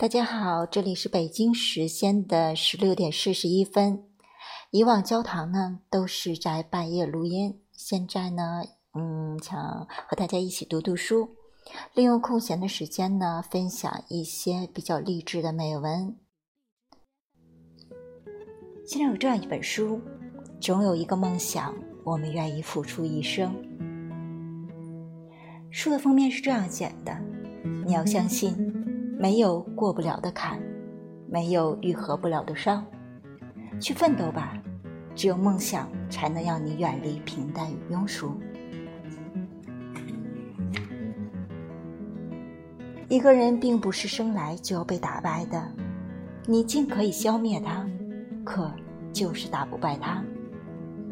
大家好，这里是北京时间的十六点四十一分。以往教堂呢都是在半夜录音，现在呢，嗯，想和大家一起读读书，利用空闲的时间呢，分享一些比较励志的美文。现在有这样一本书，总有一个梦想，我们愿意付出一生。书的封面是这样写的：你要相信，没有过不了的坎，没有愈合不了的伤。去奋斗吧，只有梦想才能让你远离平淡与庸俗。一个人并不是生来就要被打败的，你尽可以消灭他，可就是打不败他。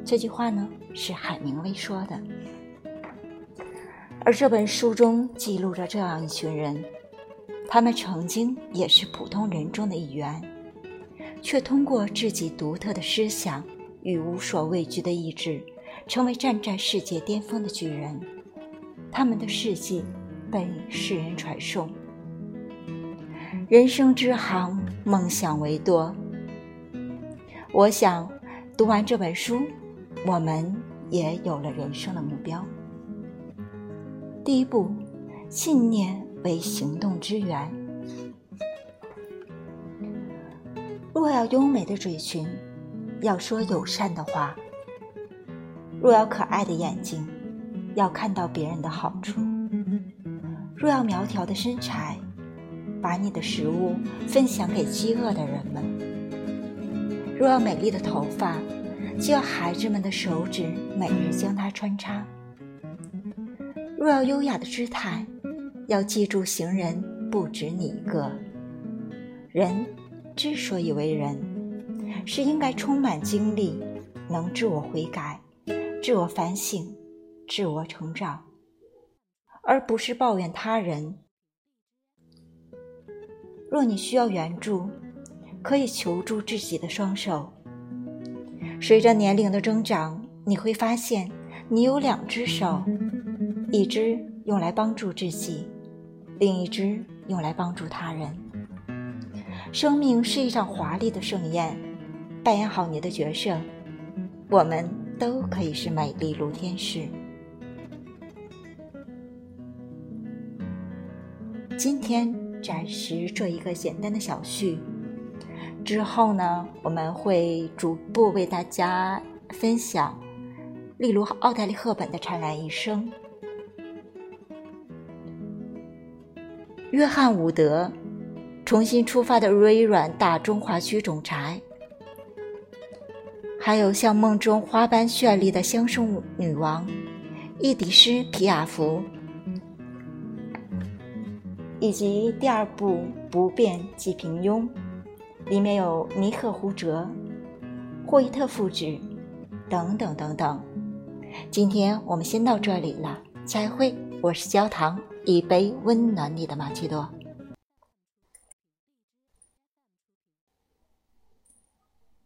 这句话呢，是海明威说的。而这本书中记录着这样一群人，他们曾经也是普通人中的一员。却通过自己独特的思想与无所畏惧的意志，成为站在世界巅峰的巨人。他们的事迹被世人传颂。人生之行，梦想为多。我想，读完这本书，我们也有了人生的目标。第一步，信念为行动之源。若要优美的嘴唇，要说友善的话；若要可爱的眼睛，要看到别人的好处；若要苗条的身材，把你的食物分享给饥饿的人们；若要美丽的头发，就要孩子们的手指每日将它穿插；若要优雅的姿态，要记住行人不止你一个。人。之所以为人，是应该充满精力，能自我悔改、自我反省、自我成长，而不是抱怨他人。若你需要援助，可以求助自己的双手。随着年龄的增长，你会发现你有两只手，一只用来帮助自己，另一只用来帮助他人。生命是一场华丽的盛宴，扮演好你的角色，我们都可以是美丽如天使。今天暂时做一个简单的小序，之后呢，我们会逐步为大家分享，例如奥黛丽·赫本的灿烂一生，约翰·伍德。重新出发的微软大中华区总裁，还有像梦中花般绚丽的香颂女王伊迪丝·皮亚夫，以及第二部《不变即平庸》，里面有尼克·胡哲、霍伊特父子等等等等。今天我们先到这里了，再会。我是焦糖，一杯温暖你的玛奇朵。